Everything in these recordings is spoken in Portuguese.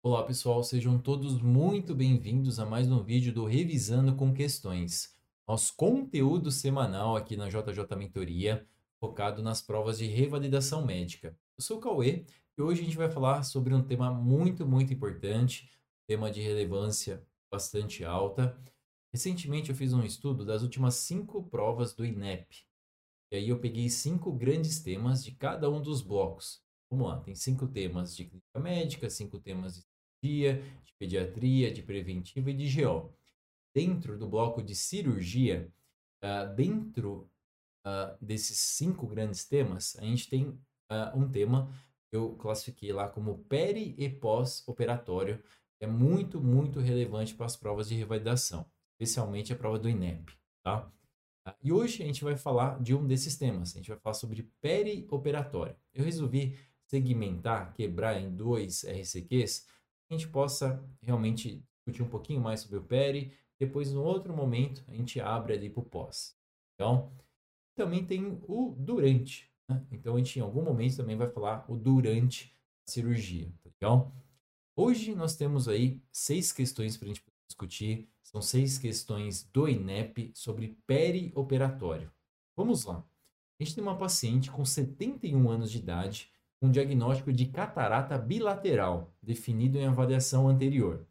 Olá pessoal, sejam todos muito bem-vindos a mais um vídeo do Revisando com Questões, nosso conteúdo semanal aqui na JJ Mentoria, focado nas provas de revalidação médica. Eu sou o Cauê e hoje a gente vai falar sobre um tema muito, muito importante, tema de relevância bastante alta. Recentemente eu fiz um estudo das últimas cinco provas do INEP, e aí eu peguei cinco grandes temas de cada um dos blocos. Vamos lá, tem cinco temas de clínica médica, cinco temas de cirurgia, de pediatria, de preventiva e de GO. Dentro do bloco de cirurgia, uh, dentro uh, desses cinco grandes temas, a gente tem uh, um tema que eu classifiquei lá como peri e pós-operatório, que é muito, muito relevante para as provas de revalidação, especialmente a prova do INEP, tá? E hoje a gente vai falar de um desses temas. A gente vai falar sobre perioperatório. Eu resolvi segmentar, quebrar em dois RCQs, a gente possa realmente discutir um pouquinho mais sobre o peri. Depois, no outro momento, a gente abre ali para o pós. Então, também tem o durante. Né? Então, a gente em algum momento também vai falar o durante a cirurgia. Tá legal? Hoje nós temos aí seis questões para a gente discutir. São seis questões do INEP sobre perioperatório. Vamos lá. A gente tem uma paciente com 71 anos de idade com diagnóstico de catarata bilateral, definido em avaliação anterior,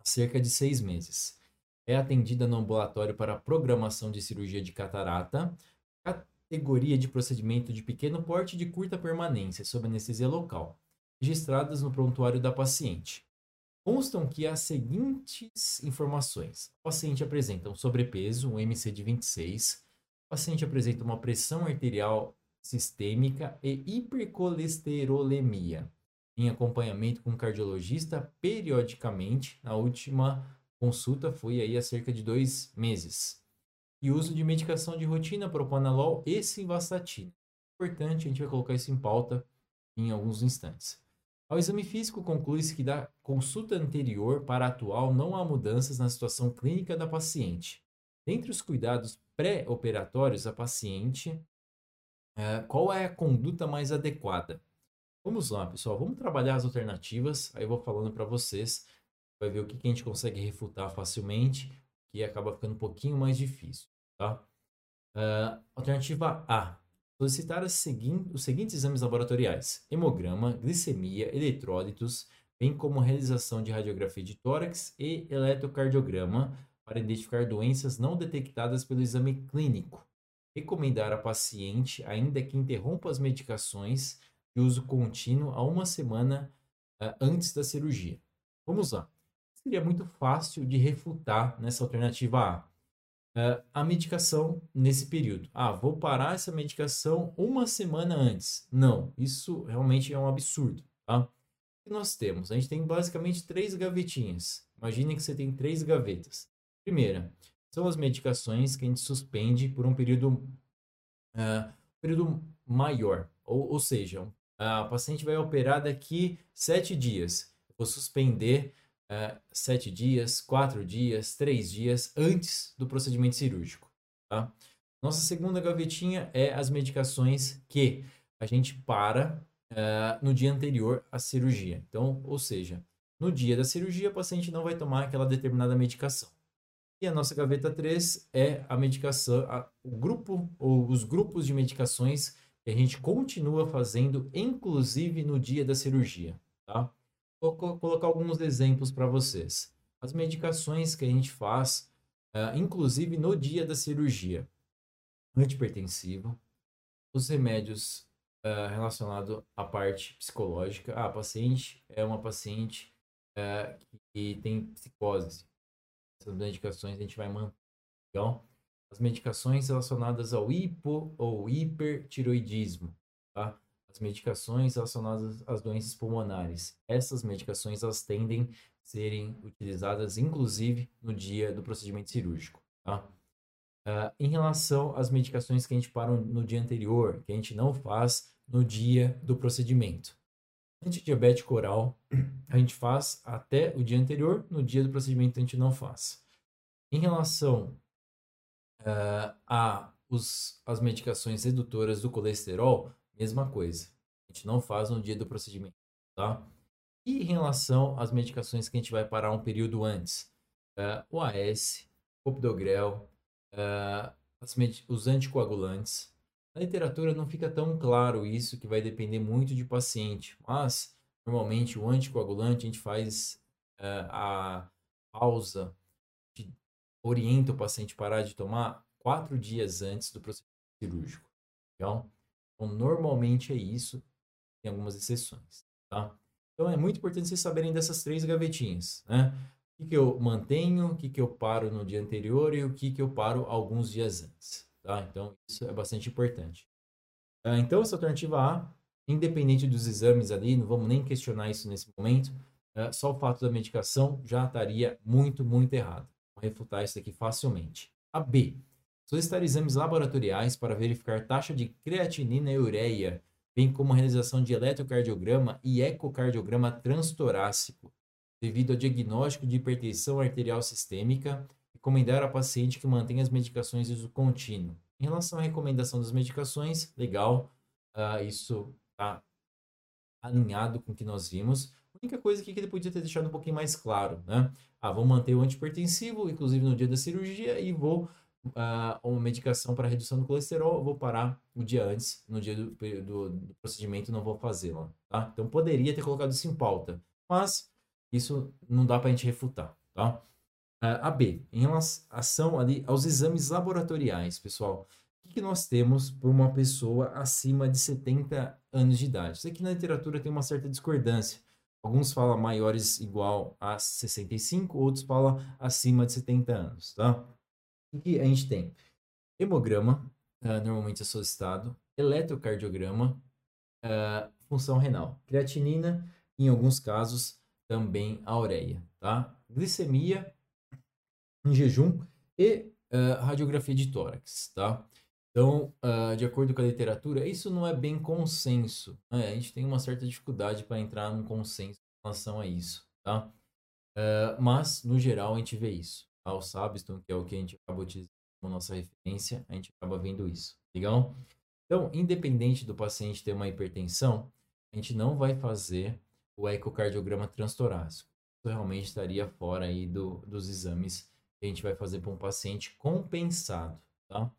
há cerca de seis meses. É atendida no ambulatório para programação de cirurgia de catarata, categoria de procedimento de pequeno porte de curta permanência sob anestesia local, registradas no prontuário da paciente. Constam que as seguintes informações: o paciente apresenta um sobrepeso, um MC de 26, o paciente apresenta uma pressão arterial sistêmica e hipercolesterolemia, em acompanhamento com cardiologista periodicamente. Na última consulta foi aí há cerca de dois meses. E uso de medicação de rotina, propanolol e simvastatina. Importante, a gente vai colocar isso em pauta em alguns instantes. Ao exame físico, conclui-se que da consulta anterior para a atual não há mudanças na situação clínica da paciente. Dentre os cuidados pré-operatórios, a paciente é, qual é a conduta mais adequada? Vamos lá, pessoal. Vamos trabalhar as alternativas. Aí eu vou falando para vocês. Vai ver o que, a gente consegue refutar facilmente, que acaba ficando um pouquinho mais difícil, tá? Uh, alternativa A. Solicitar os seguintes exames laboratoriais: hemograma, glicemia, eletrólitos, bem como realização de radiografia de tórax e eletrocardiograma para identificar doenças não detectadas pelo exame clínico recomendar a paciente, ainda que interrompa as medicações de uso contínuo a uma semana uh, antes da cirurgia. Vamos lá. Seria muito fácil de refutar nessa alternativa A. Uh, a medicação nesse período. Ah, vou parar essa medicação uma semana antes. Não, isso realmente é um absurdo. Tá? O que nós temos? A gente tem basicamente três gavetinhas. Imagine que você tem três gavetas. Primeira, são as medicações que a gente suspende por um período, uh, período maior. Ou, ou seja, a paciente vai operar daqui sete dias. Eu vou suspender uh, sete dias, quatro dias, três dias antes do procedimento cirúrgico. Tá? Nossa segunda gavetinha é as medicações que a gente para uh, no dia anterior à cirurgia. Então, ou seja, no dia da cirurgia, a paciente não vai tomar aquela determinada medicação. E a nossa gaveta 3 é a medicação, a, o grupo ou os grupos de medicações que a gente continua fazendo, inclusive no dia da cirurgia. Tá? Vou colocar alguns exemplos para vocês. As medicações que a gente faz, uh, inclusive no dia da cirurgia: antipertensivo, os remédios uh, relacionados à parte psicológica. Ah, a paciente é uma paciente uh, que tem psicose essas medicações a gente vai manter. Então, as medicações relacionadas ao hipo ou hipertiroidismo, tá? As medicações relacionadas às doenças pulmonares. Essas medicações elas tendem a serem utilizadas inclusive no dia do procedimento cirúrgico, tá? Uh, em relação às medicações que a gente para no dia anterior, que a gente não faz no dia do procedimento. Antidiabético oral, a gente faz até o dia anterior, no dia do procedimento a gente não faz. Em relação uh, a os, as medicações redutoras do colesterol, mesma coisa. A gente não faz no dia do procedimento, tá? E em relação às medicações que a gente vai parar um período antes, uh, o AS, Copidogrel, uh, os anticoagulantes. Na literatura não fica tão claro isso, que vai depender muito de paciente, mas normalmente o anticoagulante a gente faz uh, a pausa, orienta o paciente a parar de tomar quatro dias antes do procedimento cirúrgico. Então, então normalmente é isso, tem algumas exceções, tá? Então é muito importante vocês saberem dessas três gavetinhas, né? O que, que eu mantenho, o que, que eu paro no dia anterior e o que, que eu paro alguns dias antes, tá? Então isso é bastante importante. Uh, então essa alternativa A, independente dos exames ali, não vamos nem questionar isso nesse momento, uh, só o fato da medicação já estaria muito, muito errado. Vou refutar isso aqui facilmente. A B, solicitar exames laboratoriais para verificar taxa de creatinina e ureia bem como a realização de eletrocardiograma e ecocardiograma transtorácico, devido ao diagnóstico de hipertensão arterial sistêmica, recomendar a paciente que mantenha as medicações de uso contínuo. Em relação à recomendação das medicações, legal, uh, isso está alinhado com o que nós vimos. A única coisa aqui que ele podia ter deixado um pouquinho mais claro, né? Ah, vou manter o antipertensivo, inclusive no dia da cirurgia, e vou uh, uma medicação para redução do colesterol, vou parar o dia antes, no dia do, do, do procedimento não vou fazê-la, tá? Então poderia ter colocado isso em pauta, mas isso não dá para a gente refutar, tá? A B, em relação ali aos exames laboratoriais, pessoal, o que, nós temos por uma pessoa acima de 70 anos de idade? Isso aqui na literatura tem uma certa discordância. Alguns falam maiores igual a 65, outros falam acima de 70 anos, tá? O que a gente tem? Hemograma, uh, normalmente é solicitado, eletrocardiograma, uh, função renal, creatinina, em alguns casos também a ureia, tá? Glicemia em jejum e uh, radiografia de tórax, tá? Então, uh, de acordo com a literatura, isso não é bem consenso. Né? A gente tem uma certa dificuldade para entrar num consenso em relação a isso, tá? Uh, mas, no geral, a gente vê isso ao Sabston, que é o que a gente acaba utilizando como nossa referência, a gente acaba vendo isso. Legal? Então, independente do paciente ter uma hipertensão, a gente não vai fazer o ecocardiograma transtorácico. Isso realmente estaria fora aí do, dos exames que a gente vai fazer para um paciente compensado, tá?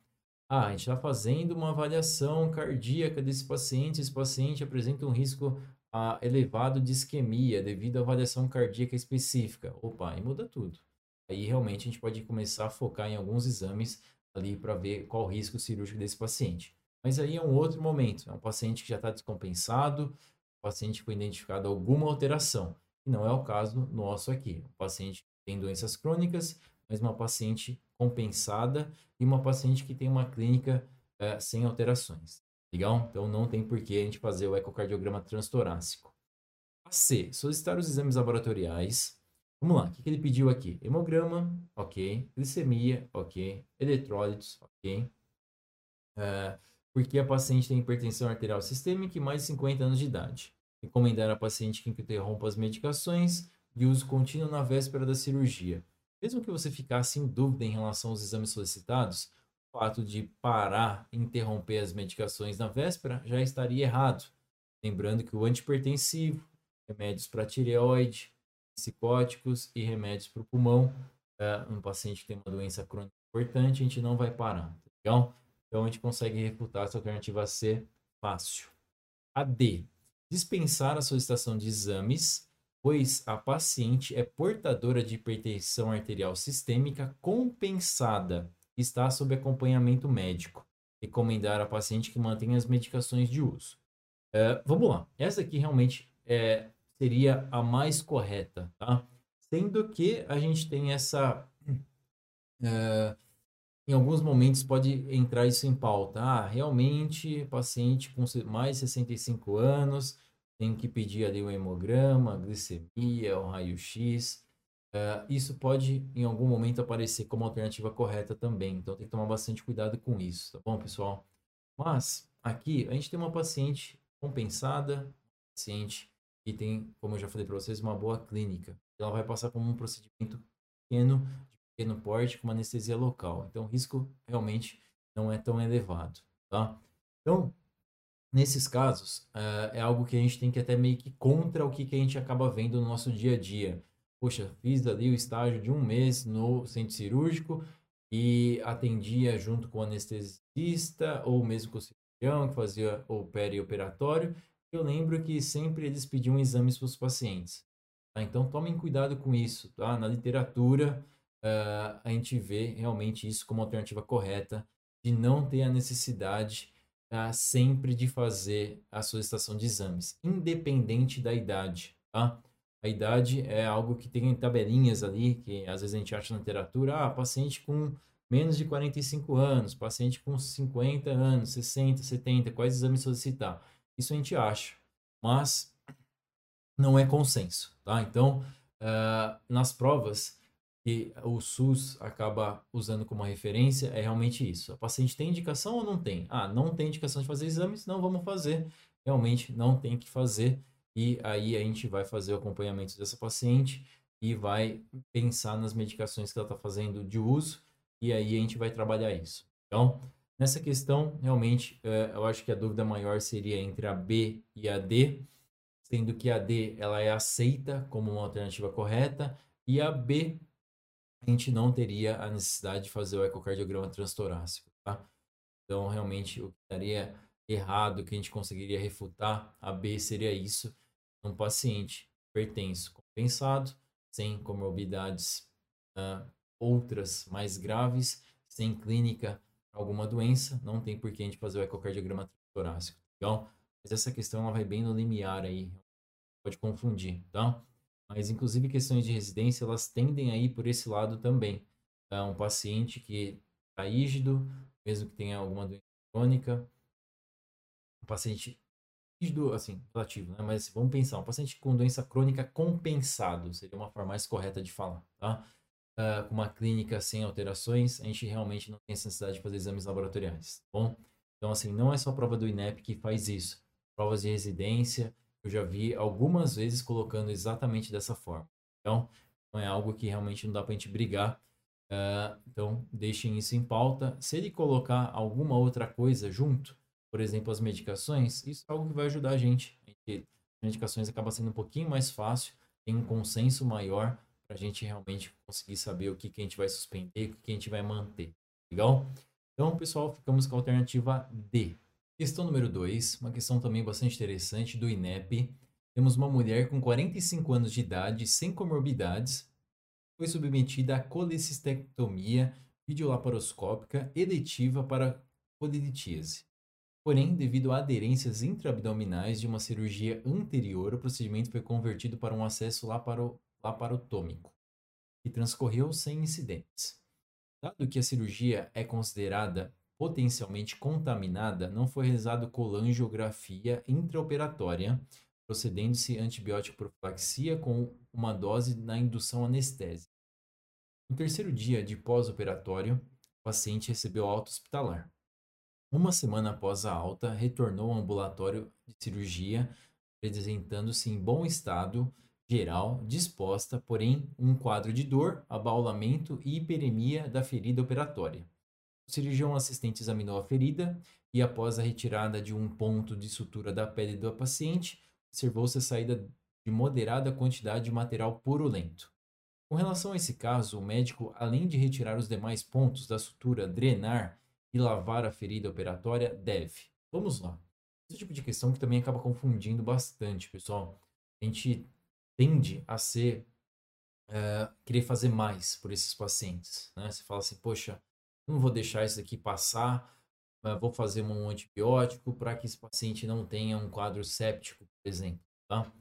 Ah, a gente está fazendo uma avaliação cardíaca desse paciente, esse paciente apresenta um risco ah, elevado de isquemia devido à avaliação cardíaca específica. Opa, aí muda tudo aí realmente a gente pode começar a focar em alguns exames ali para ver qual o risco cirúrgico desse paciente. Mas aí é um outro momento, é um paciente que já está descompensado, paciente que foi identificado alguma alteração, não é o caso nosso aqui. Um paciente tem doenças crônicas, mas uma paciente compensada e uma paciente que tem uma clínica é, sem alterações. Legal? Então não tem por que a gente fazer o ecocardiograma transtorácico. A C, solicitar os exames laboratoriais Vamos lá, o que, ele pediu aqui? Hemograma, ok. Glicemia, ok. Eletrólitos, ok. Uh, porque a paciente tem hipertensão arterial sistêmica e mais de 50 anos de idade. Recomendar a paciente que interrompa as medicações de uso contínuo na véspera da cirurgia. Mesmo que você ficasse em dúvida em relação aos exames solicitados, o fato de parar e interromper as medicações na véspera já estaria errado. Lembrando que o antipertensivo, remédios para tireoide, psicóticos e remédios para o pulmão. É, um paciente que tem uma doença crônica importante, a gente não vai parar, tá legal? Então a gente consegue refutar essa alternativa C fácil. A D, dispensar a solicitação de exames, pois a paciente é portadora de hipertensão arterial sistêmica compensada e está sob acompanhamento médico. Recomendar a paciente que mantenha as medicações de uso. Uh, vamos lá, essa aqui realmente é seria a mais correta, tá? Sendo que a gente tem essa. É, em alguns momentos pode entrar isso em pauta. Ah, realmente, paciente com mais de 65 anos tem que pedir ali o hemograma, a glicemia, o raio-x. Uh, isso pode, em algum momento, aparecer como alternativa correta também. Então, tem que tomar bastante cuidado com isso, tá bom, pessoal? Mas, aqui, a gente tem uma paciente compensada, paciente e tem, como eu já falei para vocês, uma boa clínica. Ela vai passar por um procedimento pequeno, de pequeno porte, com uma anestesia local. Então, o risco realmente não é tão elevado, tá? Então, nesses casos, uh, é algo que a gente tem que até meio que contra o que, que a gente acaba vendo no nosso dia a dia. Poxa, fiz ali o estágio de um mês no centro cirúrgico e atendia junto com o anestesista ou mesmo com o cirurgião que fazia o perioperatório. Eu lembro que sempre eles pediam exames para os pacientes. Tá? Então tomem cuidado com isso. Tá? Na literatura, uh, a gente vê realmente isso como alternativa correta de não ter a necessidade uh, sempre de fazer a solicitação de exames, independente da idade. Tá? A idade é algo que tem tabelinhas ali, que às vezes a gente acha na literatura, ah, paciente com menos de 45 anos, paciente com 50 anos, 60, 70, quais exames solicitar? Isso a gente acha, mas não é consenso, tá? Então, uh, nas provas que o SUS acaba usando como referência, é realmente isso. A paciente tem indicação ou não tem? Ah, não tem indicação de fazer exames, não vamos fazer. Realmente não tem que fazer. E aí a gente vai fazer o acompanhamento dessa paciente e vai pensar nas medicações que ela está fazendo de uso e aí a gente vai trabalhar isso. Então, nessa questão, realmente, uh, eu acho que a dúvida maior seria entre a B e a D sendo que a D ela é aceita como uma alternativa correta e a B a gente não teria a necessidade de fazer o ecocardiograma transtorácico, tá? Então, realmente, o que estaria errado, que a gente conseguiria refutar, a B seria isso, um paciente hipertenso compensado, sem comorbidades uh, outras mais graves, sem clínica alguma doença, não tem por que a gente fazer o ecocardiograma transtorácico, então, mas essa questão ela vai bem no limiar aí, pode confundir, tá? Mas, inclusive, questões de residência, elas tendem a ir por esse lado também. Tá? Um paciente que está rígido, mesmo que tenha alguma doença crônica, um paciente rígido, assim, relativo, né? Mas vamos pensar, um paciente com doença crônica compensado, seria uma forma mais correta de falar, tá? Uh, com uma clínica sem alterações, a gente realmente não tem necessidade de fazer exames laboratoriais, tá bom? Então, assim, não é só a prova do INEP que faz isso. Provas de residência, eu já vi algumas vezes colocando exatamente dessa forma. Então, não é algo que realmente não dá para a gente brigar. Uh, então, deixem isso em pauta. Se ele colocar alguma outra coisa junto, por exemplo, as medicações, isso é algo que vai ajudar a gente. as medicações acaba sendo um pouquinho mais fácil, tem um consenso maior para a gente realmente conseguir saber o que, que a gente vai suspender, o que, que a gente vai manter. Legal? Então, pessoal, ficamos com a alternativa D. Questão número 2, uma questão também bastante interessante do INEP. Temos uma mulher com 45 anos de idade, sem comorbidades, foi submetida a colecistectomia videolaparoscópica eletiva para colitíase. Porém, devido a aderências intraabdominais de uma cirurgia anterior, o procedimento foi convertido para um acesso laparo, laparotômico, e transcorreu sem incidentes. Dado que a cirurgia é considerada potencialmente contaminada, não foi realizado colangiografia intraoperatória, procedendo-se antibiótico profilaxia com uma dose na indução anestésica. No terceiro dia de pós-operatório, o paciente recebeu alta hospitalar. Uma semana após a alta, retornou ao ambulatório de cirurgia, apresentando-se em bom estado geral, disposta, porém, um quadro de dor, abaulamento e hiperemia da ferida operatória. O cirurgião assistente examinou a ferida e, após a retirada de um ponto de sutura da pele do paciente, observou-se a saída de moderada quantidade de material purulento. Com relação a esse caso, o médico, além de retirar os demais pontos da sutura, drenar e lavar a ferida operatória, deve. Vamos lá. Esse tipo de questão que também acaba confundindo bastante, pessoal. A gente tende a ser uh, querer fazer mais por esses pacientes. Né? Você fala assim, poxa, não vou deixar isso aqui passar, vou fazer um antibiótico para que esse paciente não tenha um quadro séptico, por exemplo, tá?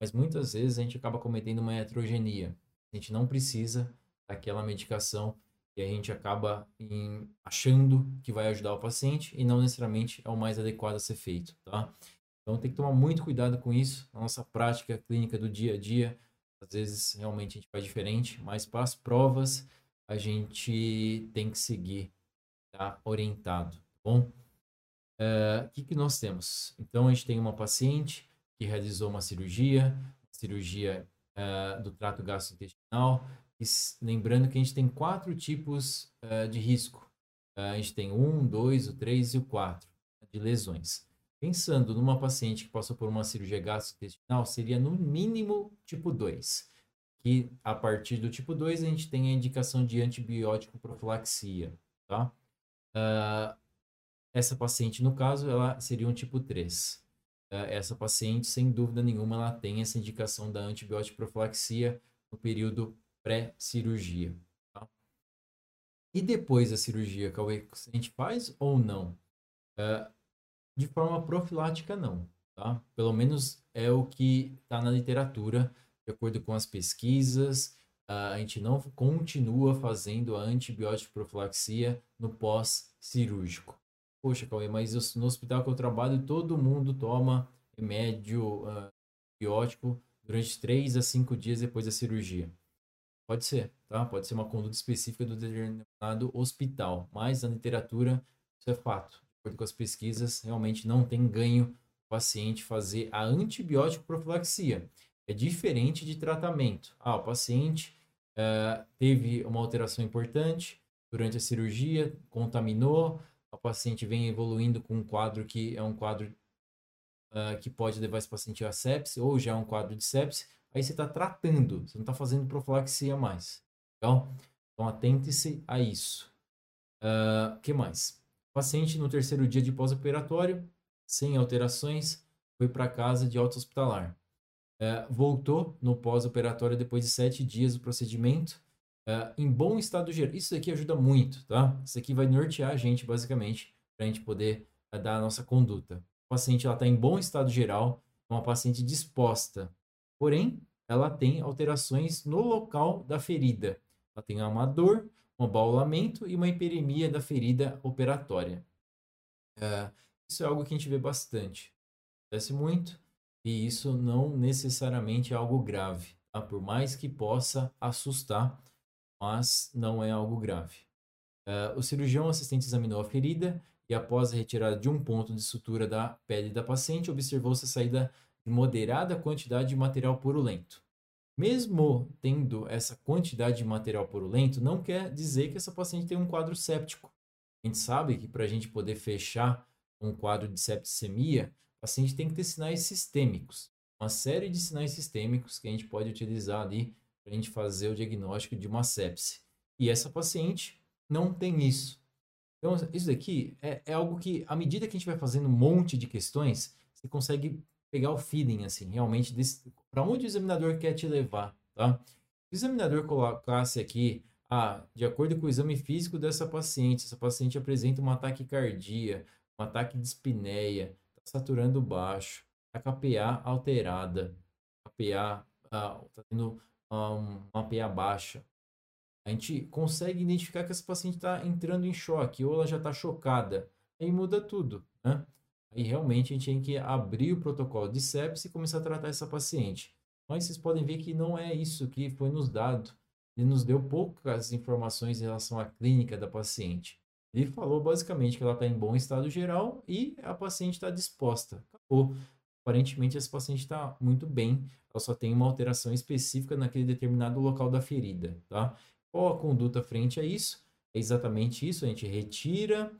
Mas muitas vezes a gente acaba cometendo uma heterogenia. A gente não precisa daquela medicação e a gente acaba em, achando que vai ajudar o paciente e não necessariamente é o mais adequado a ser feito, tá? Então tem que tomar muito cuidado com isso. Na nossa prática clínica do dia a dia, às vezes realmente a gente faz diferente, mas para as provas a gente tem que seguir, tá? Orientado, tá bom? O uh, eh, que, que nós temos? Então, a gente tem uma paciente que realizou uma cirurgia, cirurgia uh, do trato gastrointestinal. E, lembrando que a gente tem quatro tipos uh, de risco. a gente tem um, dois, o três e o quatro de lesões. Pensando numa paciente que passou por uma cirurgia gastrointestinal, seria no mínimo tipo 2. Que a partir do tipo 2 a gente tem a indicação de antibiótico profilaxia, tá? Uh, essa paciente, no caso, ela seria um tipo 3. Uh, ah, essa paciente, sem dúvida nenhuma, ela tem essa indicação da antibiótico profilaxia no período pré-cirurgia. Tá? E depois da cirurgia, Cauê, a gente faz ou não? Uh, de forma profilática, não. Tá? Pelo menos é o que está na literatura, de acordo com as pesquisas. A gente não continua fazendo a antibiótico profilaxia no pós-cirúrgico. Poxa, Cauê, mas no hospital que eu trabalho, todo mundo toma remédio uh, antibiótico durante 3 a 5 dias depois da cirurgia. Pode ser, tá? Pode ser uma conduta específica do determinado hospital, mas na literatura isso é fato acordo com as pesquisas, realmente não tem ganho o paciente fazer a antibiótico profilaxia. É diferente de tratamento. Ah, o paciente uh, teve uma alteração importante durante a cirurgia, contaminou, o paciente vem evoluindo com um quadro que é um quadro uh, que pode levar esse paciente a sepse, ou já é um quadro de sepse, aí você está tratando, você não está fazendo profilaxia mais. Então, então atente-se a isso. O uh, que mais? paciente, no terceiro dia de pós-operatório, sem alterações, foi para casa de alta hospitalar. É, voltou no pós-operatório depois de sete dias do procedimento, é, em bom estado geral. Isso aqui ajuda muito, tá? Isso aqui vai nortear a gente, basicamente, para a gente poder é, dar a nossa conduta. O paciente está em bom estado geral, uma paciente disposta, porém, ela tem alterações no local da ferida. Ela tem uma dor, um abaulamento e uma hiperemia da ferida operatória. Isso é algo que a gente vê bastante. Acontece muito e isso não necessariamente é algo grave, tá? por mais que possa assustar, mas não é algo grave. É, o cirurgião assistente examinou a ferida e, após a retirada de um ponto de sutura da pele da paciente, observou-se a saída de moderada quantidade de material purulento. Mesmo tendo essa quantidade de material purulento, não quer dizer que essa paciente tem um quadro séptico. A gente sabe que para a gente poder fechar um quadro de septicemia, o paciente tem que ter sinais sistêmicos. Uma série de sinais sistêmicos que a gente pode utilizar ali para a gente fazer o diagnóstico de uma sepse. E essa paciente não tem isso. Então, isso daqui é, é algo que, à medida que a gente vai fazendo um monte de questões, você consegue pegar o feeling, assim, realmente, para onde o examinador quer te levar, tá? Se o examinador colocasse aqui, ah, de acordo com o exame físico dessa paciente, essa paciente apresenta uma taquicardia, um ataque de espineia, saturando baixo, a KPA alterada, KPA, ah, tá tendo ah, uma PA baixa. A gente consegue identificar que essa paciente está entrando em choque ou ela já está chocada. Aí muda tudo, né? Aí realmente a gente tem que abrir o protocolo de sepsis e começar a tratar essa paciente. Mas vocês podem ver que não é isso que foi nos dado. Ele nos deu poucas informações em relação à clínica da paciente. Ele falou basicamente que ela está em bom estado geral e a paciente está disposta. Acabou. Aparentemente, essa paciente está muito bem, ela só tem uma alteração específica naquele determinado local da ferida, tá? Qual a conduta frente a isso? É exatamente isso, a gente retira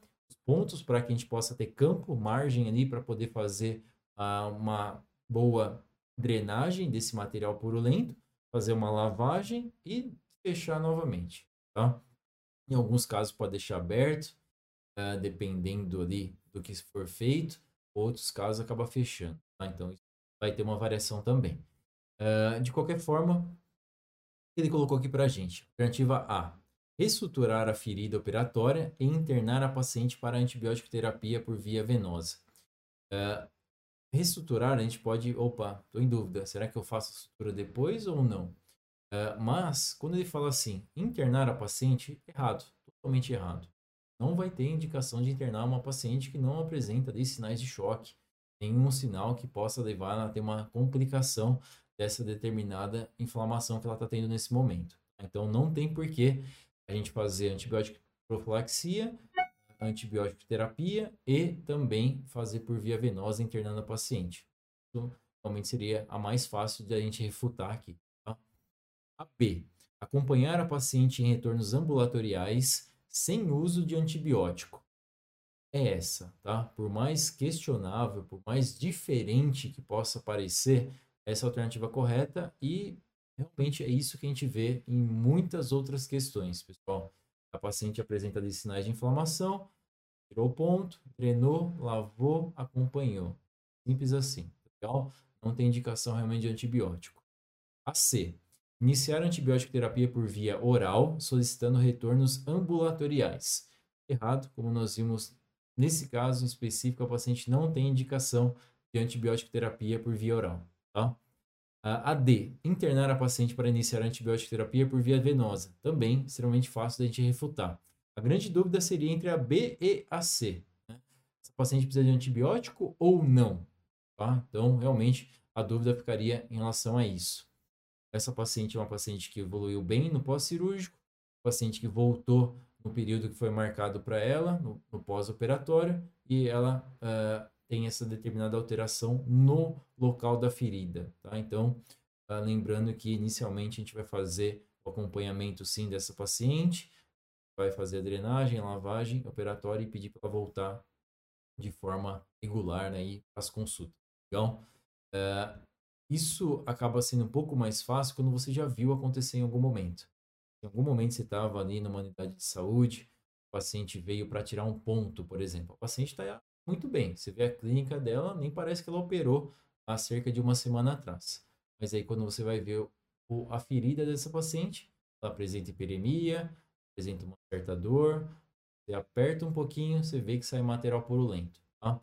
pontos para que a gente possa ter campo, margem ali para poder fazer uh, uma boa drenagem desse material purulento, fazer uma lavagem e fechar novamente, tá? Em alguns casos pode deixar aberto, uh, dependendo ali do que for feito, outros casos acaba fechando, tá? Então vai ter uma variação também. Uh, de qualquer forma, ele colocou aqui para a gente, alternativa A, reestruturar a ferida operatória e internar a paciente para antibiótico terapia por via venosa. Uh, reestruturar, a gente pode, opa, estou em dúvida, será que eu faço a sutura depois ou não? Uh, mas, quando ele fala assim, internar a paciente, errado, totalmente errado. Não vai ter indicação de internar uma paciente que não apresenta ali, sinais de choque, nenhum sinal que possa levar a ter uma complicação dessa determinada inflamação que ela está tendo nesse momento. Então, não tem porquê a gente fazer antibiótico profilaxia, antibiótico terapia e também fazer por via venosa internando a paciente. Isso realmente seria a mais fácil de a gente refutar aqui. A B. Acompanhar a paciente em retornos ambulatoriais sem uso de antibiótico. é essa, tá? Por mais questionável, por mais diferente que possa parecer, essa é a alternativa correta e realmente é isso que a gente vê em muitas outras questões, pessoal. A paciente apresenta ali sinais de inflamação, tirou ponto, drenou, lavou, acompanhou. Simples assim, tá legal? Não tem indicação realmente de antibiótico. A C. Iniciar antibiótico terapia por via oral, solicitando retornos ambulatoriais. Errado, como nós vimos nesse caso em específico, a paciente não tem indicação de antibiótico terapia por via oral. Tá? A D. Internar a paciente para iniciar antibiótico terapia por via venosa. Também extremamente fácil da gente refutar. A grande dúvida seria entre a B e a C. Né? Se a paciente precisa de antibiótico ou não. Tá? Então, realmente, a dúvida ficaria em relação a isso. Essa paciente é uma paciente que evoluiu bem no pós-cirúrgico, paciente que voltou no período que foi marcado para ela, no, no pós-operatório, e ela uh, tem essa determinada alteração no local da ferida. Tá? Então, uh, lembrando que inicialmente a gente vai fazer o acompanhamento sim dessa paciente, vai fazer a drenagem, lavagem operatória e pedir para ela voltar de forma regular né, para as consultas. Então, uh, isso acaba sendo um pouco mais fácil quando você já viu acontecer em algum momento. Em algum momento você estava ali numa unidade de saúde, o paciente veio para tirar um ponto, por exemplo. O paciente está muito bem. Você vê a clínica dela, nem parece que ela operou há cerca de uma semana atrás. Mas aí quando você vai ver o, a ferida dessa paciente, ela apresenta hiperemia, apresenta uma certa dor, você aperta um pouquinho, você vê que sai material purulento. Tá?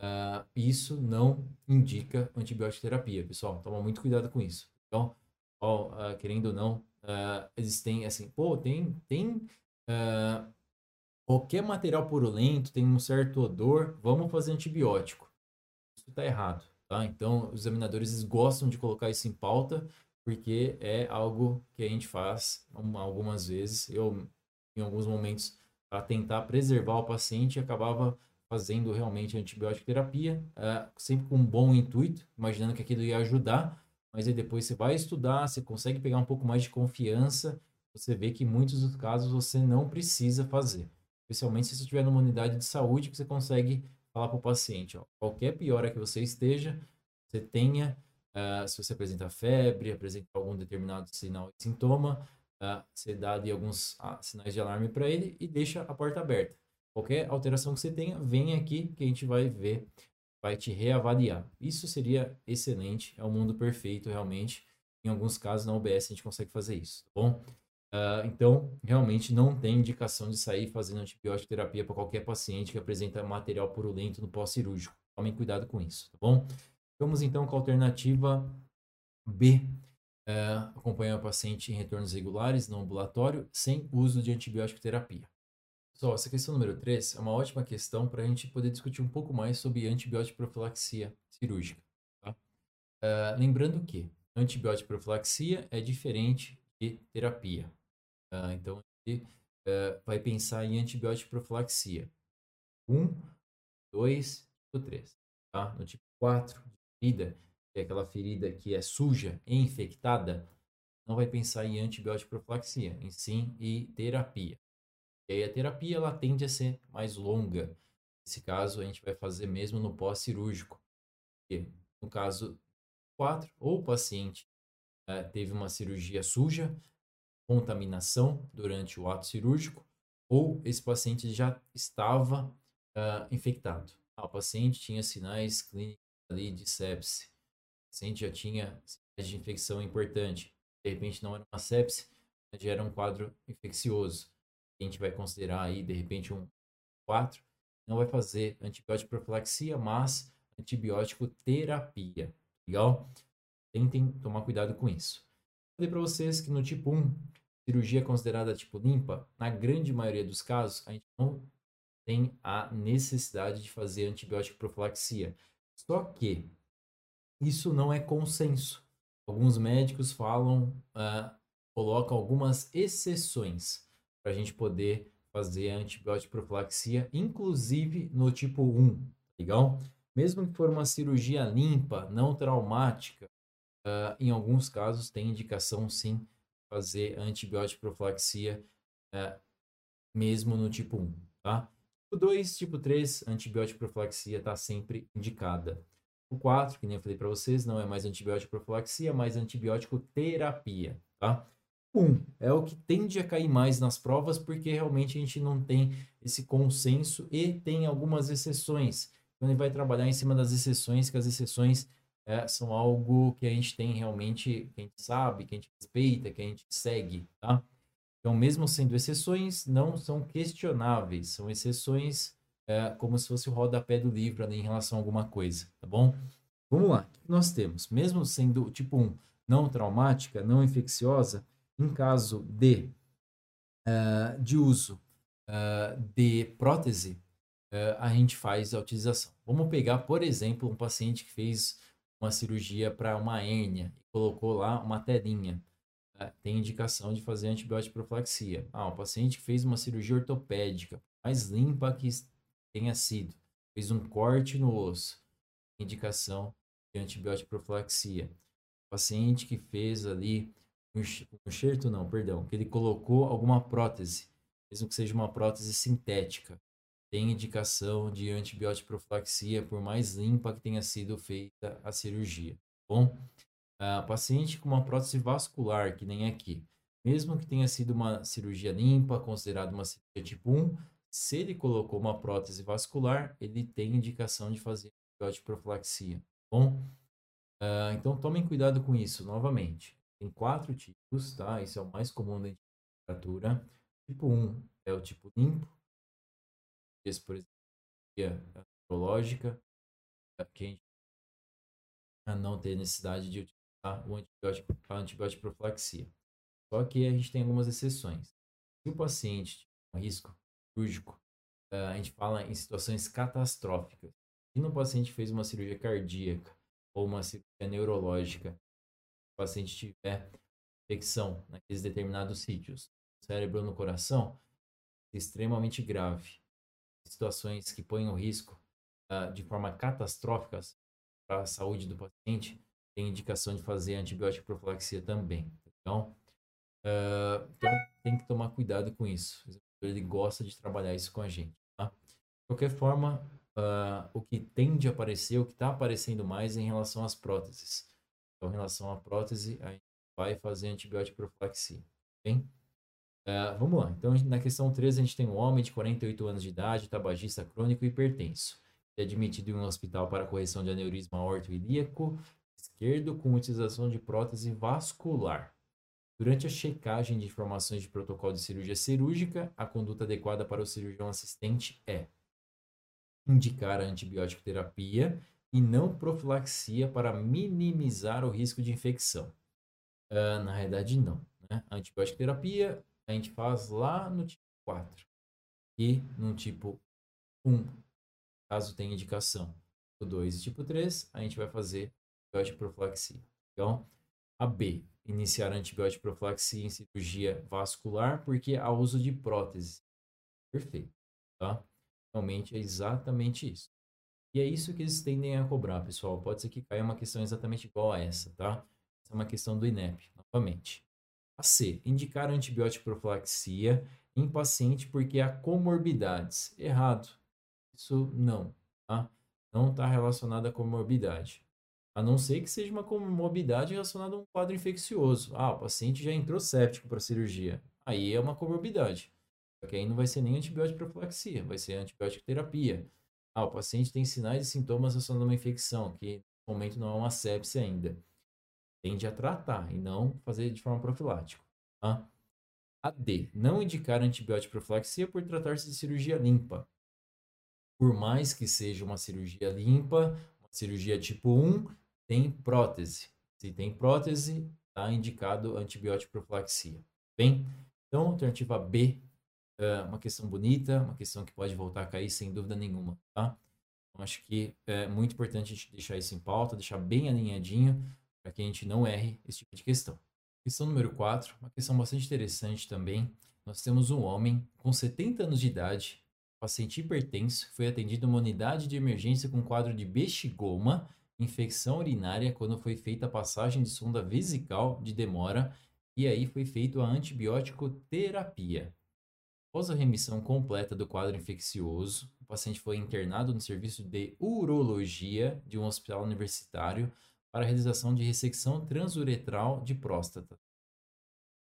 Uh, isso não indica antibiótico terapia, pessoal. Toma muito cuidado com isso. Então, ó, uh, querendo ou não, uh, existem assim, pô, tem, tem qualquer material purulento, tem um certo odor, vamos fazer antibiótico. Isso está errado, tá? Então, os examinadores gostam de colocar isso em pauta, porque é algo que a gente faz algumas vezes. Eu, em alguns momentos, para tentar preservar o paciente, acabava fazendo realmente antibiótico terapia, uh, sempre com um bom intuito, imaginando que aquilo ia ajudar, mas aí depois você vai estudar, você consegue pegar um pouco mais de confiança, você vê que em muitos dos casos você não precisa fazer. Especialmente se você estiver numa unidade de saúde que você consegue falar para o paciente, ó, qualquer piora que você esteja, você tenha, uh, se você apresenta febre, apresenta algum determinado sinal e sintoma, uh, você dá ali alguns uh, sinais de alarme para ele e deixa a porta aberta. Qualquer alteração que você tenha, vem aqui que a gente vai ver, vai te reavaliar. Isso seria excelente, é o um mundo perfeito realmente. Em alguns casos na UBS a gente consegue fazer isso, tá bom? Uh, então, realmente não tem indicação de sair fazendo antibiótico terapia para qualquer paciente que apresenta material purulento no pós-cirúrgico. Tomem cuidado com isso, tá bom? Vamos então com a alternativa B. Uh, acompanhar o paciente em retornos regulares no ambulatório sem uso de antibiótico terapia. Só, essa questão número 3 é uma ótima questão para a gente poder discutir um pouco mais sobre antibiótico profilaxia cirúrgica. Tá? Uh, lembrando que antibiótico profilaxia é diferente de terapia. Uh, então, a gente uh, vai pensar em antibiótico profilaxia. 1, 2, tipo 3. Tá? No tipo 4, ferida, que é aquela ferida que é suja e infectada, não vai pensar em antibiótico profilaxia, em sim e terapia. E aí a terapia ela tende a ser mais longa. Nesse caso, a gente vai fazer mesmo no pós-cirúrgico. No caso 4, ou o paciente é, teve uma cirurgia suja, contaminação durante o ato cirúrgico, ou esse paciente já estava uh, infectado. Ah, o paciente tinha sinais clínicos ali de sepse. O paciente já tinha sinais de infecção importante. De repente não era uma sepse, já era um quadro infeccioso a gente vai considerar aí, de repente, um 4, não vai fazer antibiótico profilaxia, mas antibiótico terapia. Legal? Tentem tomar cuidado com isso. Falei para vocês que no tipo 1, cirurgia considerada tipo limpa, na grande maioria dos casos, a gente não tem a necessidade de fazer antibiótico profilaxia. Só que isso não é consenso. Alguns médicos falam, uh, colocam algumas exceções para a gente poder fazer antibiótico profilaxia, inclusive no tipo 1, tá legal? Mesmo que for uma cirurgia limpa, não traumática, uh, em alguns casos tem indicação sim fazer antibiótico profilaxia uh, mesmo no tipo 1, tá? Tipo 2, tipo 3, antibiótico profilaxia está sempre indicada. O 4, que nem eu falei para vocês, não é mais antibiótico profilaxia, mas antibiótico terapia, tá? Um, é o que tende a cair mais nas provas, porque realmente a gente não tem esse consenso e tem algumas exceções. Então, ele vai trabalhar em cima das exceções, que as exceções é, são algo que a gente tem realmente, que a gente sabe, que a gente respeita, que a gente segue, tá? Então, mesmo sendo exceções, não são questionáveis, são exceções é, como se fosse o rodapé do livro em relação a alguma coisa, tá bom? Vamos lá, o que nós temos? Mesmo sendo tipo 1 não traumática, não infecciosa, em caso de, uh, de uso uh, de prótese, uh, a gente faz a utilização. Vamos pegar, por exemplo, um paciente que fez uma cirurgia para uma hérnia e colocou lá uma telinha. tem indicação de fazer antibiótico profilaxia. Ah, o paciente que fez uma cirurgia ortopédica, mais limpa que tenha sido, fez um corte no osso, indicação de antibiótico profilaxia. Paciente que fez ali um enxerto não, perdão, que ele colocou alguma prótese, mesmo que seja uma prótese sintética, tem indicação de antibiótico profilaxia, por mais limpa que tenha sido feita a cirurgia. Tá bom, uh, paciente com uma prótese vascular, que nem aqui, mesmo que tenha sido uma cirurgia limpa, considerada uma cirurgia tipo 1, se ele colocou uma prótese vascular, ele tem indicação de fazer antibiótico profilaxia. Tá bom, uh, então tomem cuidado com isso novamente. Tem quatro tipos, tá? Esse é o mais comum da temperatura. Tipo 1 é o tipo limpo. Esse, por exemplo, é neurológica, é que a gente não ter necessidade de utilizar o antibiótico, a antibiótico profilaxia. Só que a gente tem algumas exceções. Se o paciente tem um risco cirúrgico, a gente fala em situações catastróficas. Se no paciente fez uma cirurgia cardíaca ou uma cirurgia neurológica paciente tiver infecção naqueles determinados sítios, cérebro ou no coração, é extremamente grave. Situações que põem o risco uh, de forma catastrófica para a saúde do paciente, tem indicação de fazer antibiótico profilaxia também. Então, uh, então, tem que tomar cuidado com isso. Ele gosta de trabalhar isso com a gente. Tá? De qualquer forma, uh, o que tende a aparecer, o que está aparecendo mais é em relação às próteses. Então, em relação à prótese, a gente vai fazer antibiótico profilaxia. Okay? Uh, vamos lá. Então, na questão 13, a gente tem um homem de 48 anos de idade, tabagista crônico e hipertenso. É admitido em um hospital para correção de aneurisma aorto-ilíaco esquerdo com utilização de prótese vascular. Durante a checagem de informações de protocolo de cirurgia cirúrgica, a conduta adequada para o cirurgião assistente é indicar a antibiótico terapia e não profilaxia para minimizar o risco de infecção. Uh, na realidade, não. Né? A antibiótica terapia a gente faz lá no tipo 4 e no tipo 1, caso tenha indicação. O 2 e tipo 3, a gente vai fazer antibiótico profilaxia. Então, a B, iniciar antibiótico profilaxia em cirurgia vascular, porque há uso de prótese. Perfeito. Tá? Realmente é exatamente isso. E é isso que eles tendem a cobrar, pessoal. Pode ser que caia uma questão exatamente igual a essa, tá? Essa é uma questão do INEP, novamente. A C. Indicar antibiótico profilaxia em paciente porque há comorbidades. Errado. Isso não, tá? Não está relacionado à comorbidade. A não ser que seja uma comorbidade relacionada a um quadro infeccioso. Ah, o paciente já entrou séptico para cirurgia. Aí é uma comorbidade. Só que aí não vai ser nem antibiótico profilaxia, vai ser antibiótico terapia. Ah, o paciente tem sinais e sintomas associados a uma infecção, que no momento não é uma sepse ainda. Tende a tratar e não fazer de forma profilática. Tá? A D. Não indicar antibiótico profilaxia por tratar-se de cirurgia limpa. Por mais que seja uma cirurgia limpa, uma cirurgia tipo 1, tem prótese. Se tem prótese, está indicado antibiótico profilaxia. Bem? Então, alternativa B é uma questão bonita, uma questão que pode voltar a cair sem dúvida nenhuma, tá? Então, acho que é muito importante a gente deixar isso em pauta, deixar bem alinhadinho, para que a gente não erre esse tipo de questão. Questão número 4, uma questão bastante interessante também. Nós temos um homem com 70 anos de idade, paciente hipertenso, foi atendido em uma unidade de emergência com quadro de bexigoma, infecção urinária, quando foi feita a passagem de sonda vesical de demora, e aí foi feito a antibiótico terapia. Após a remissão completa do quadro infeccioso, o paciente foi internado no serviço de urologia de um hospital universitário para a realização de ressecção transuretral de próstata.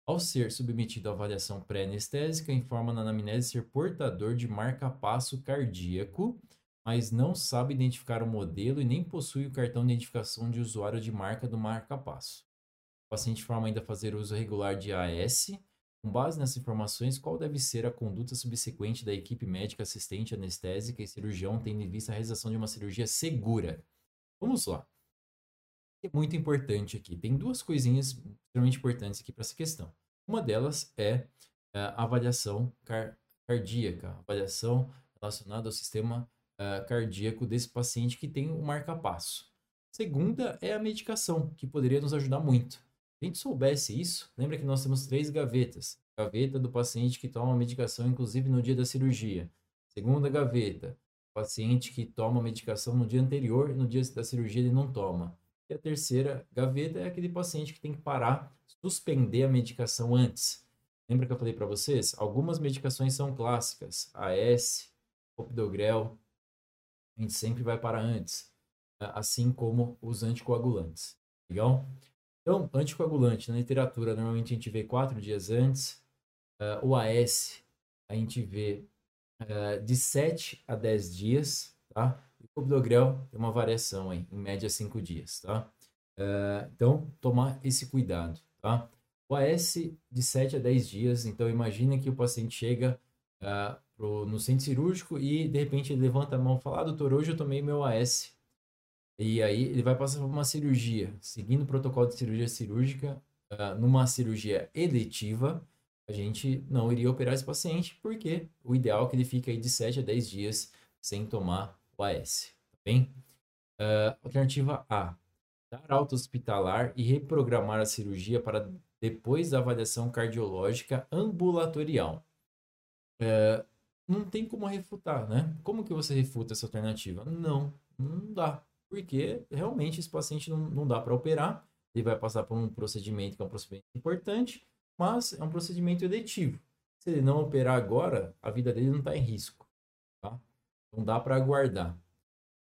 Ao ser submetido à avaliação pré-anestésica, informa na anamnese ser portador de marca-passo cardíaco, mas não sabe identificar o modelo e nem possui o cartão de identificação de usuário de marca do marca-passo. O paciente informa ainda fazer uso regular de AS. Com base nessas informações, qual deve ser a conduta subsequente da equipe médica assistente anestésica e cirurgião, tendo em vista a realização de uma cirurgia segura? Vamos lá é muito importante aqui. Tem duas coisinhas extremamente importantes aqui para essa questão. Uma delas é a avaliação car cardíaca, avaliação relacionada ao sistema uh, cardíaco desse paciente que tem um marca-passo. Segunda é a medicação, que poderia nos ajudar muito. A gente soubesse isso, lembra que nós temos três gavetas. Gaveta do paciente que toma medicação, inclusive no dia da cirurgia. Segunda gaveta, paciente que toma medicação no dia anterior e no dia da cirurgia ele não toma. E a terceira gaveta é aquele paciente que tem que parar, suspender a medicação antes. Lembra que eu falei para vocês? Algumas medicações são clássicas. AS, Opidogrel, a gente sempre vai parar antes. Assim como os anticoagulantes. Legal? Então, anticoagulante, na literatura, normalmente a gente vê quatro dias antes. Uh, o AS, a gente vê uh, de 7 a 10 dias, tá? o Clopidogrel tem uma variação aí, em média 5 dias, tá? Uh, então, tomar esse cuidado, tá? O AS de 7 a 10 dias, então imagina que o paciente chega uh, pro, no centro cirúrgico e de repente ele levanta a mão e fala, ah, doutor, hoje eu tomei meu AS. E aí ele vai passar por uma cirurgia, seguindo o protocolo de cirurgia cirúrgica, uh, numa cirurgia eletiva, a gente não iria operar esse paciente, porque o ideal é que ele fique aí de 7 a 10 dias sem tomar AS. Tá bem? Uh, alternativa A. Dar alta hospitalar e reprogramar a cirurgia para depois da avaliação cardiológica ambulatorial. Uh, não tem como refutar, né? Como que você refuta essa alternativa? Não, não dá. Porque realmente esse paciente não, não dá para operar. Ele vai passar por um procedimento que é um procedimento importante, mas é um procedimento eletivo. Se ele não operar agora, a vida dele não está em risco. Tá? Não dá para aguardar.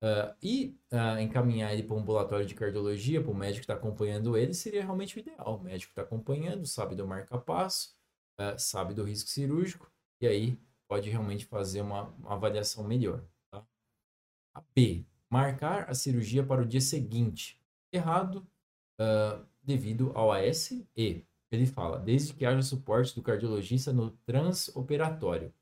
Uh, e uh, encaminhar ele para um ambulatório de cardiologia, para o médico que está acompanhando ele, seria realmente o ideal. O médico está acompanhando, sabe do marca-passo, uh, sabe do risco cirúrgico, e aí pode realmente fazer uma, uma avaliação melhor. Tá? A B. Marcar a cirurgia para o dia seguinte. Errado devido ao AS e ele fala, desde que haja suporte do cardiologista no transoperatório.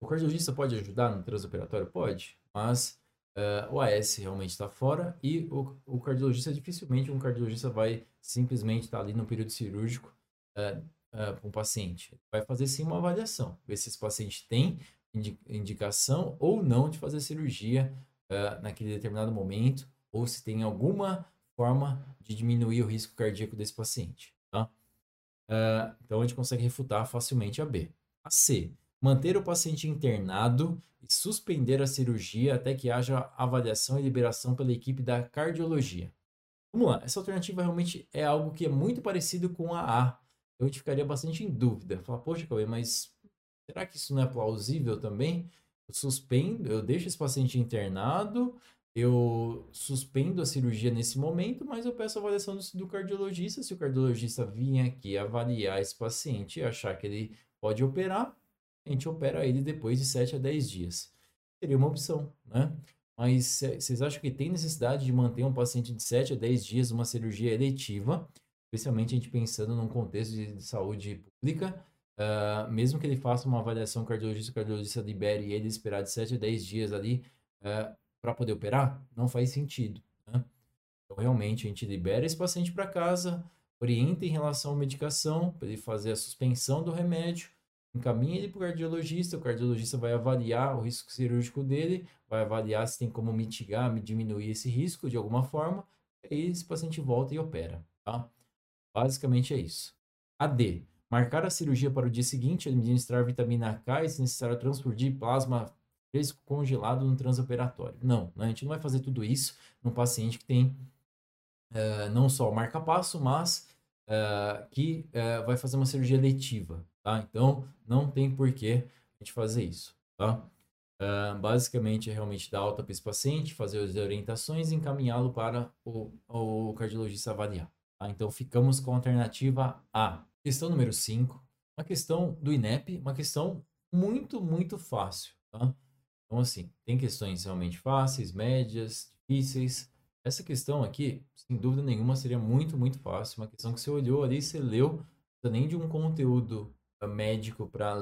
O cardiologista pode ajudar no transoperatório? Pode, mas uh, o AS realmente está fora e o, o, cardiologista, dificilmente um cardiologista vai simplesmente estar tá ali no período cirúrgico uh, uh, com o paciente. Vai fazer sim uma avaliação, ver se esse paciente tem indi indicação ou não de fazer cirurgia naquele determinado momento ou se tem alguma forma de diminuir o risco cardíaco desse paciente. Tá? então a gente consegue refutar facilmente a B. A C manter o paciente internado e suspender a cirurgia até que haja avaliação e liberação pela equipe da cardiologia. Vamos lá, essa alternativa realmente é algo que é muito parecido com a A. Eu ficaria bastante em dúvida. Falar, poxa, Cauê, mas será que isso não é plausível também? Suspendo, eu deixo esse paciente internado, eu suspendo a cirurgia nesse momento, mas eu peço a avaliação do, do cardiologista. Se o cardiologista vir aqui avaliar esse paciente e achar que ele pode operar, a gente opera ele depois de 7 a 10 dias. Seria uma opção, né? Mas vocês acham que tem necessidade de manter um paciente de 7 a 10 dias uma cirurgia eletiva, especialmente a gente pensando num contexto de saúde pública, uh, mesmo que ele faça uma avaliação cardiologista, o cardiologista libere ele esperar de 7 a 10 dias ali uh, ah, para poder operar? Não faz sentido, né? Então, realmente, a gente libera esse paciente para casa, orienta em relação à medicação, para ele fazer a suspensão do remédio, encaminha ele para o cardiologista, o cardiologista vai avaliar o risco cirúrgico dele, vai avaliar se tem como mitigar, diminuir esse risco de alguma forma, e aí esse paciente volta e opera, tá? Basicamente é isso. A D. Marcar a cirurgia para o dia seguinte, administrar vitamina K e, se necessário, transfundir plasma fresco congelado no transoperatório. Não, né? a gente não vai fazer tudo isso num paciente que tem uh, não só marca-passo, mas uh, que uh, vai fazer uma cirurgia letiva, tá? Então, não tem porquê a gente fazer isso, tá? Basicamente, é realmente dar alta para esse paciente, fazer as orientações e encaminhá-lo para o, o cardiologista avaliar. Tá? Então, ficamos com a alternativa A. Questão número 5, uma questão do INEP, uma questão muito, muito fácil. Tá? Então, assim, tem questões realmente fáceis, médias, difíceis. Essa questão aqui, sem dúvida nenhuma, seria muito, muito fácil. Uma questão que você olhou ali, você leu, não nem de um conteúdo eh, médico para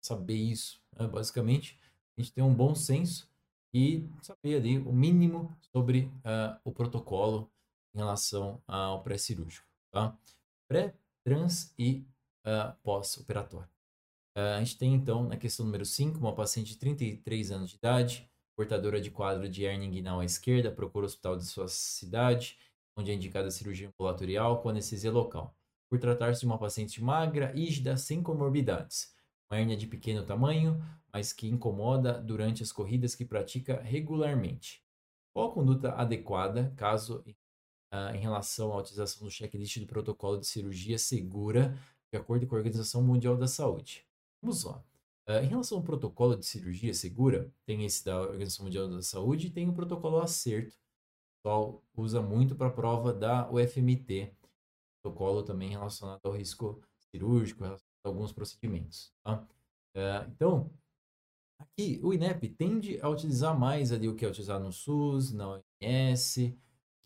saber isso. Né? Basicamente, a gente tem um bom senso e saber ali o mínimo sobre uh, o protocolo em relação ao pré-cirúrgico. Tá? Pré, trans e uh, pós-operatório. Uh, a gente tem então, na questão número 5, uma paciente de 33 anos de idade, portadora de quadro de hernia inguinal à esquerda, procura o hospital de sua cidade, onde é indicada cirurgia ambulatorial com anestesia local. Por tratar-se de uma paciente magra, rígida, sem comorbidades. Uma hernia de pequeno tamanho, mas que incomoda durante as corridas que pratica regularmente. Qual a conduta adequada, caso uh, em relação à utilização do checklist do protocolo de cirurgia segura, de acordo com a Organização Mundial da Saúde? Vamos lá. Uh, em relação ao protocolo de cirurgia segura, tem esse da Organização Mundial da Saúde e tem o protocolo acerto. O pessoal usa muito para a prova da UFMT. Protocolo também relacionado ao risco cirúrgico, relacionado a alguns procedimentos. Tá? Uh, então, aqui o INEP tende a utilizar mais ali o que é utilizado no SUS, na OMS,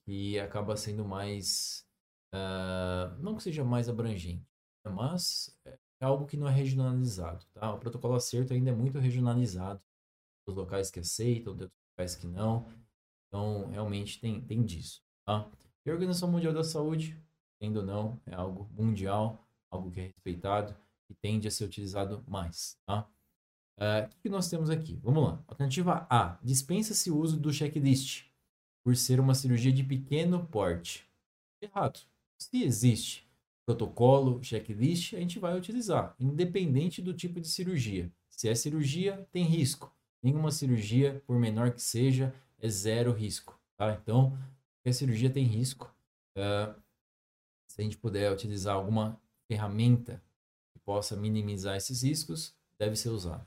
que acaba sendo mais. Uh, não que seja mais abrangente, mas é, algo que não é regionalizado, tá? O protocolo acerto ainda é muito regionalizado. Os locais que aceitam, outros locais que não. Então, realmente tem, tem disso, tá? E a Organização Mundial da Saúde, tendo ou não, é algo mundial, algo que é respeitado e tende a ser utilizado mais, tá? Uh, o que nós temos aqui? Vamos lá. Alternativa A. Dispensa-se o uso do checklist por ser uma cirurgia de pequeno porte. Errado. Se existe protocolo, checklist, a gente vai utilizar, independente do tipo de cirurgia. Se é cirurgia, tem risco. Nenhuma cirurgia, por menor que seja, é zero risco. Tá? Então, a cirurgia tem risco. Uh, se a gente puder utilizar alguma ferramenta que possa minimizar esses riscos, deve ser usada.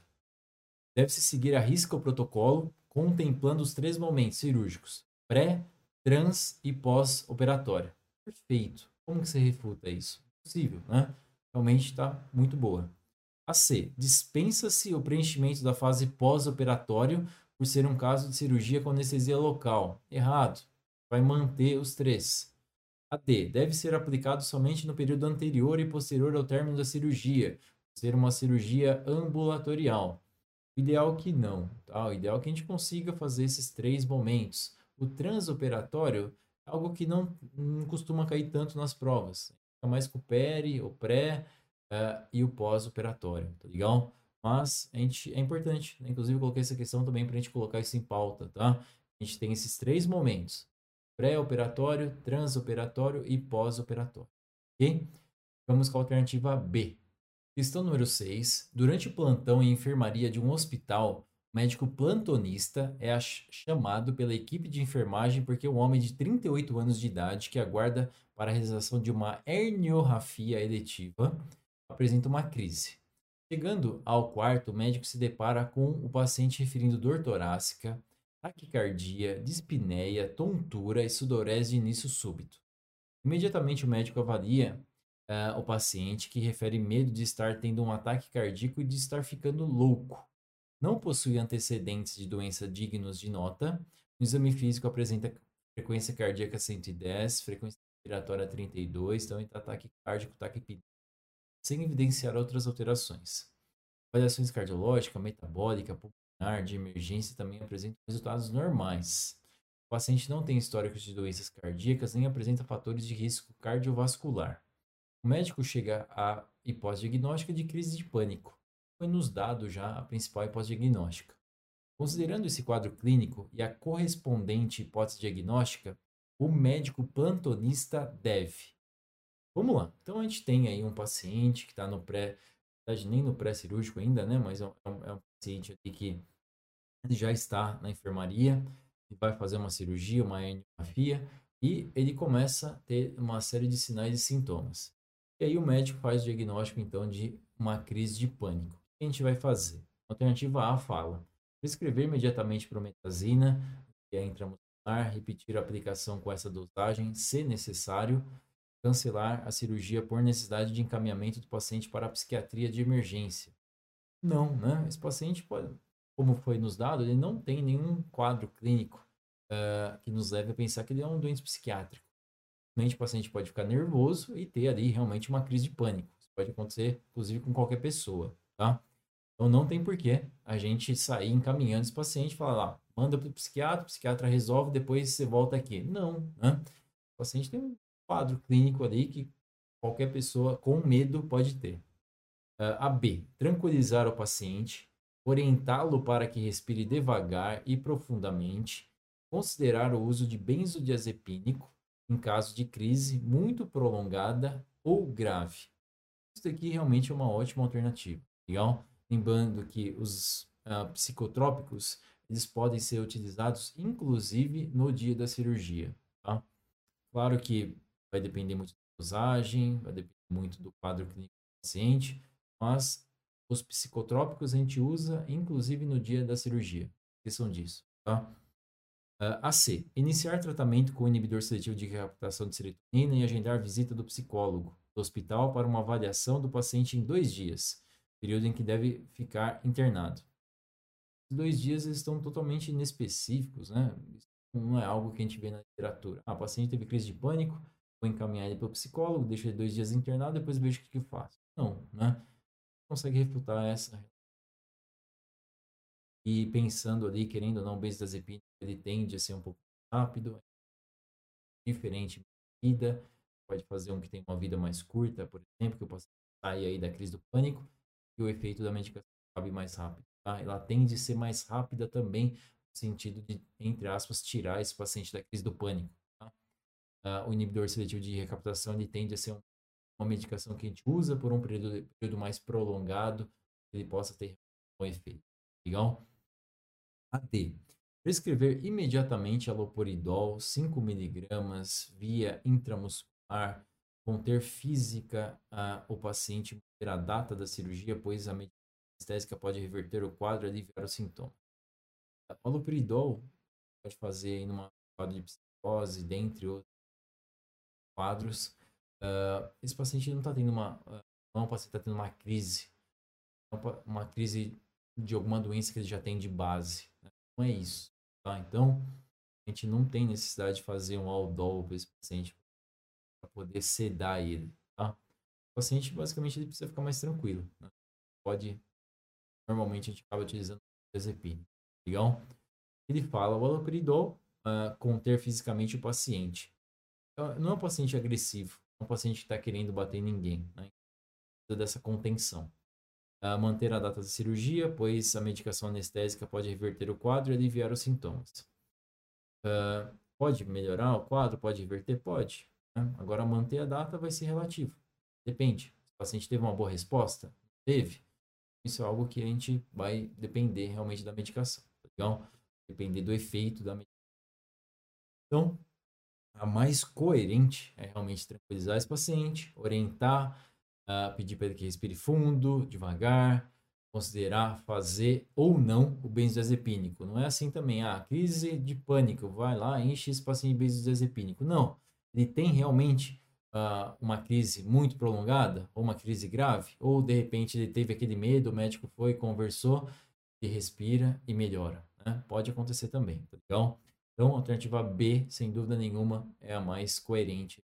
Deve-se seguir a risca o protocolo, contemplando os três momentos cirúrgicos: pré, trans e pós-operatório. Perfeito. Como que você refuta isso? Possível, né? Realmente está muito boa. A C. Dispensa-se o preenchimento da fase pós-operatório por ser um caso de cirurgia com anestesia local. Errado. Vai manter os três. A D. Deve ser aplicado somente no período anterior e posterior ao término da cirurgia, ser uma cirurgia ambulatorial. O ideal é que não. Tá? O ideal é que a gente consiga fazer esses três momentos. O transoperatório algo que não, não costuma cair tanto nas provas. Fica mais com o peri, o pré uh, e o pós-operatório, tá legal? Mas a gente, é importante, né? inclusive coloquei essa questão também para a gente colocar isso em pauta, tá? A gente tem esses três momentos: pré-operatório, transoperatório e pós-operatório. Ok? Vamos com a alternativa B. Questão número 6. Durante o plantão em enfermaria de um hospital, médico plantonista é chamado pela equipe de enfermagem porque um homem de 38 anos de idade que aguarda para a realização de uma herniorrafia eletiva apresenta uma crise. Chegando ao quarto, o médico se depara com o paciente referindo dor torácica, taquicardia, dispneia, tontura e sudorese de início súbito. Imediatamente o médico avalia uh, o paciente que refere medo de estar tendo um ataque cardíaco e de estar ficando louco não possui antecedentes de doença dignos de nota. O exame físico apresenta frequência cardíaca 110, frequência respiratória 32, então está taquicárdico, taquipneico, sem evidenciar outras alterações. Avaliações cardiológica, metabólica, pulmonar, de emergência também apresentam resultados normais. O paciente não tem histórico de doenças cardíacas nem apresenta fatores de risco cardiovascular. O médico chega à hipótese diagnóstica de crise de pânico foi nos dado já a principal hipótese diagnóstica. Considerando esse quadro clínico e a correspondente hipótese diagnóstica, o médico plantonista deve. Vamos lá. Então a gente tem aí um paciente que está no pré, nem no pré-cirúrgico ainda, né? Mas é um, é um paciente aqui que já está na enfermaria e vai fazer uma cirurgia, uma herniografia. e ele começa a ter uma série de sinais e sintomas. E aí o médico faz o diagnóstico, então, de uma crise de pânico. A gente vai fazer? Alternativa A fala, prescrever imediatamente prometazina, que é intramuscular, repetir a aplicação com essa dosagem, se necessário, cancelar a cirurgia por necessidade de encaminhamento do paciente para a psiquiatria de emergência. Não, né? Esse paciente, pode, como foi nos dado, ele não tem nenhum quadro clínico uh, que nos leve a pensar que ele é um doente psiquiátrico. O paciente pode ficar nervoso e ter ali realmente uma crise de pânico. Isso pode acontecer, inclusive, com qualquer pessoa, tá? Então não tem porquê a gente sair encaminhando esse paciente e falar lá, manda para o psiquiatra, o psiquiatra resolve, depois você volta aqui. Não, né? O paciente tem um quadro clínico ali que qualquer pessoa com medo pode ter. Uh, a B, tranquilizar o paciente, orientá-lo para que respire devagar e profundamente, considerar o uso de benzodiazepínico em caso de crise muito prolongada ou grave. Isso aqui realmente é uma ótima alternativa, legal? Lembrando que os uh, psicotrópicos eles podem ser utilizados inclusive no dia da cirurgia, tá? Claro que vai depender muito da dosagem, vai depender muito do quadro clínico do paciente, mas os psicotrópicos a gente usa inclusive no dia da cirurgia. Esqueçam disso, tá? Uh, AC. Iniciar tratamento com inibidor seletivo de recaptação de serotonina e agendar visita do psicólogo do hospital para uma avaliação do paciente em dois dias, período em que deve ficar internado. Os dois dias estão totalmente inespecíficos, né? não é algo que a gente vê na literatura. Ah, o paciente teve crise de pânico, vou encaminhar ele para o psicólogo, deixo ele dois dias internado, depois vejo o que, eu faço. Não, né? Consegue refutar essa e pensando ali, querendo ou não, o benzodiazepina, ele tende a ser um pouco rápido, diferente da vida, pode fazer um que tem uma vida mais curta, por exemplo, que eu possa sair aí da crise do pânico, e o efeito da medicação cabe mais rápido. Tá? Ela tende a ser mais rápida também, no sentido de, entre aspas, tirar esse paciente da crise do pânico. Tá? Uh, o inibidor seletivo de recaptação ele tende a ser um, uma medicação que a gente usa por um período, período mais prolongado, ele possa ter um efeito. Legal? AD. Prescrever imediatamente alopuridol 5mg via intramuscular, conter física a, o paciente a data da cirurgia, pois a medicina anestésica pode reverter o quadro e aliviar os sintomas. O alopuridol pode fazer em uma quadro de psicose, dentre outros quadros. Uh, esse paciente não está tendo uma, uh, não, o paciente está tendo uma crise, uma crise de alguma doença que ele já tem de base. Né? Não é isso. Tá? Então, a gente não tem necessidade de fazer um aldol para esse paciente para poder sedar ele. O paciente, basicamente, ele precisa ficar mais tranquilo. Né? Pode, normalmente, a gente acaba utilizando o diazepina. Legal? Ele fala, o haloperidol uh, conter fisicamente o paciente. Então, não é um paciente agressivo, é um paciente que está querendo bater em ninguém. Né? Precisa dessa contenção uh, manter a data da cirurgia, pois a medicação anestésica pode reverter o quadro e aliviar os sintomas. Uh, pode melhorar o quadro? Pode reverter? Pode. Né? Agora, manter a data vai ser relativo. Depende. Se o paciente teve uma boa resposta, teve. Isso é algo que a gente vai depender realmente da medicação. Tá legal? Depender do efeito da medicação. Então, a mais coerente é realmente tranquilizar esse paciente, orientar uh, pedir para ele que respire fundo, devagar, considerar fazer ou não o benzodiazepínico. Não é assim também, ah, crise de pânico, vai lá, enche esse paciente de benzodiazepínico. Não, ele tem realmente uh, uma crise muito prolongada, ou uma crise grave, ou de repente ele teve aquele medo, o médico foi, conversou, e respira e melhora. Né? Pode acontecer também, tá legal? Então, a alternativa B, sem dúvida nenhuma, é a mais coerente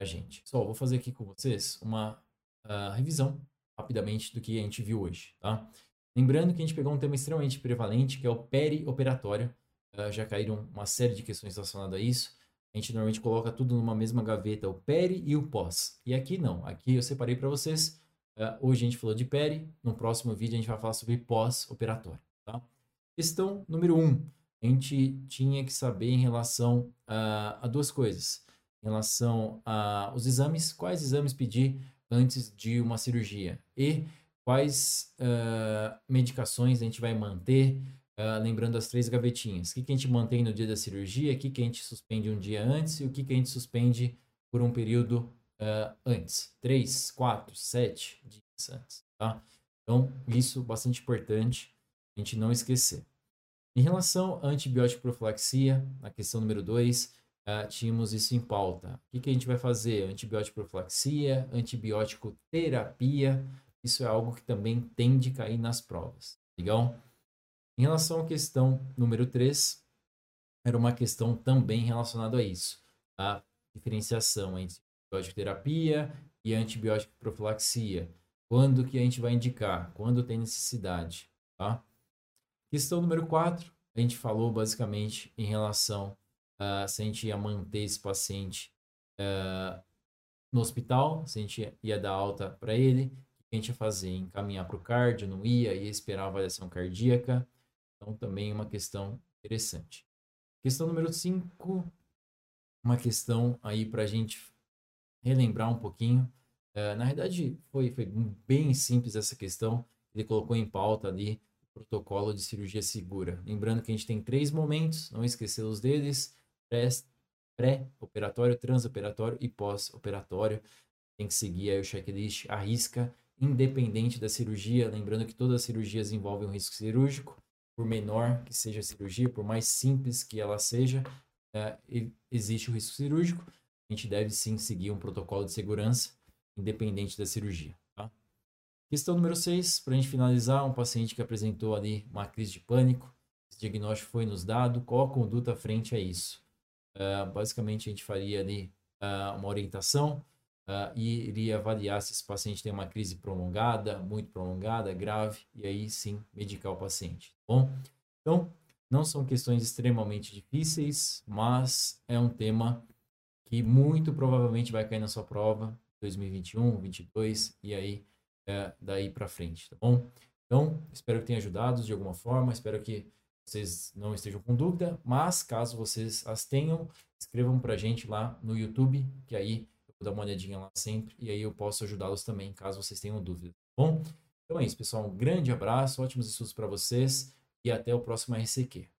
a gente. Só vou fazer aqui com vocês uma uh, revisão rapidamente do que a gente viu hoje, tá? Lembrando que a gente pegou um tema extremamente prevalente, que é o perioperatório. Uh, já caíram uma série de questões relacionadas a isso. A gente normalmente coloca tudo numa mesma gaveta, o peri e o pós. E aqui não, aqui eu separei para vocês. Uh, hoje a gente falou de peri, no próximo vídeo a gente vai falar sobre pós-operatório, tá? Questão número 1. Um, a gente tinha que saber em relação uh, a duas coisas. Em relação aos exames, quais exames pedir antes de uma cirurgia e quais uh, medicações a gente vai manter Uh, lembrando as três gavetinhas. O que, que a gente mantém no dia da cirurgia, o que, que a gente suspende um dia antes e o que, que a gente suspende por um período uh, antes. Três, quatro, sete dias antes. Tá? Então, isso bastante importante a gente não esquecer. Em relação à antibiótico profilaxia, na questão número 2, uh, tínhamos isso em pauta. O que, que a gente vai fazer? Antibiótico profilaxia, antibiótico terapia, isso é algo que também tende a cair nas provas. Legal? Em relação à questão número 3, era uma questão também relacionada a isso, a diferenciação entre antibiótico terapia e antibiótico profilaxia. Quando que a gente vai indicar? Quando tem necessidade, tá? Questão número 4, a gente falou basicamente em relação a se a gente ia manter esse paciente uh, no hospital, se a gente ia dar alta para ele, o que a gente ia fazer? Encaminhar para o cardio, não ia, ia esperar a avaliação cardíaca. Então, também é uma questão interessante. Questão número 5, uma questão aí para a gente relembrar um pouquinho. Uh, na verdade, foi, foi bem simples essa questão. Ele colocou em pauta ali protocolo de cirurgia segura. Lembrando que a gente tem três momentos, não esquecer os deles, pré-operatório, transoperatório e pós-operatório. Tem que seguir aí o checklist à risca, independente da cirurgia. Lembrando que todas as cirurgias envolvem um risco cirúrgico, por menor que seja a cirurgia, por mais simples que ela seja, é, existe o risco cirúrgico. A gente deve sim seguir um protocolo de segurança, independente da cirurgia. Questão número 6, para a gente finalizar, um paciente que apresentou ali uma crise de pânico. Esse diagnóstico foi nos dado. Qual a conduta frente a isso? Uh, basicamente, a gente faria ali uh, uma orientação uh, e iria avaliar se esse paciente tem uma crise prolongada, muito prolongada, grave, e aí sim medicar o paciente. Tá bom? Então, não são questões extremamente difíceis, mas é um tema que muito provavelmente vai cair na sua prova 2021, 2022 e aí é, daí para frente, tá bom? Então, espero que tenha ajudado de alguma forma, espero que vocês não estejam com dúvida, mas caso vocês as tenham, escrevam para a gente lá no YouTube, que aí dar uma olhadinha lá sempre e aí eu posso ajudá-los também, caso vocês tenham dúvida, tá bom? Então é isso, pessoal. Um grande abraço, ótimos estudos para vocês e até o próximo RCQ.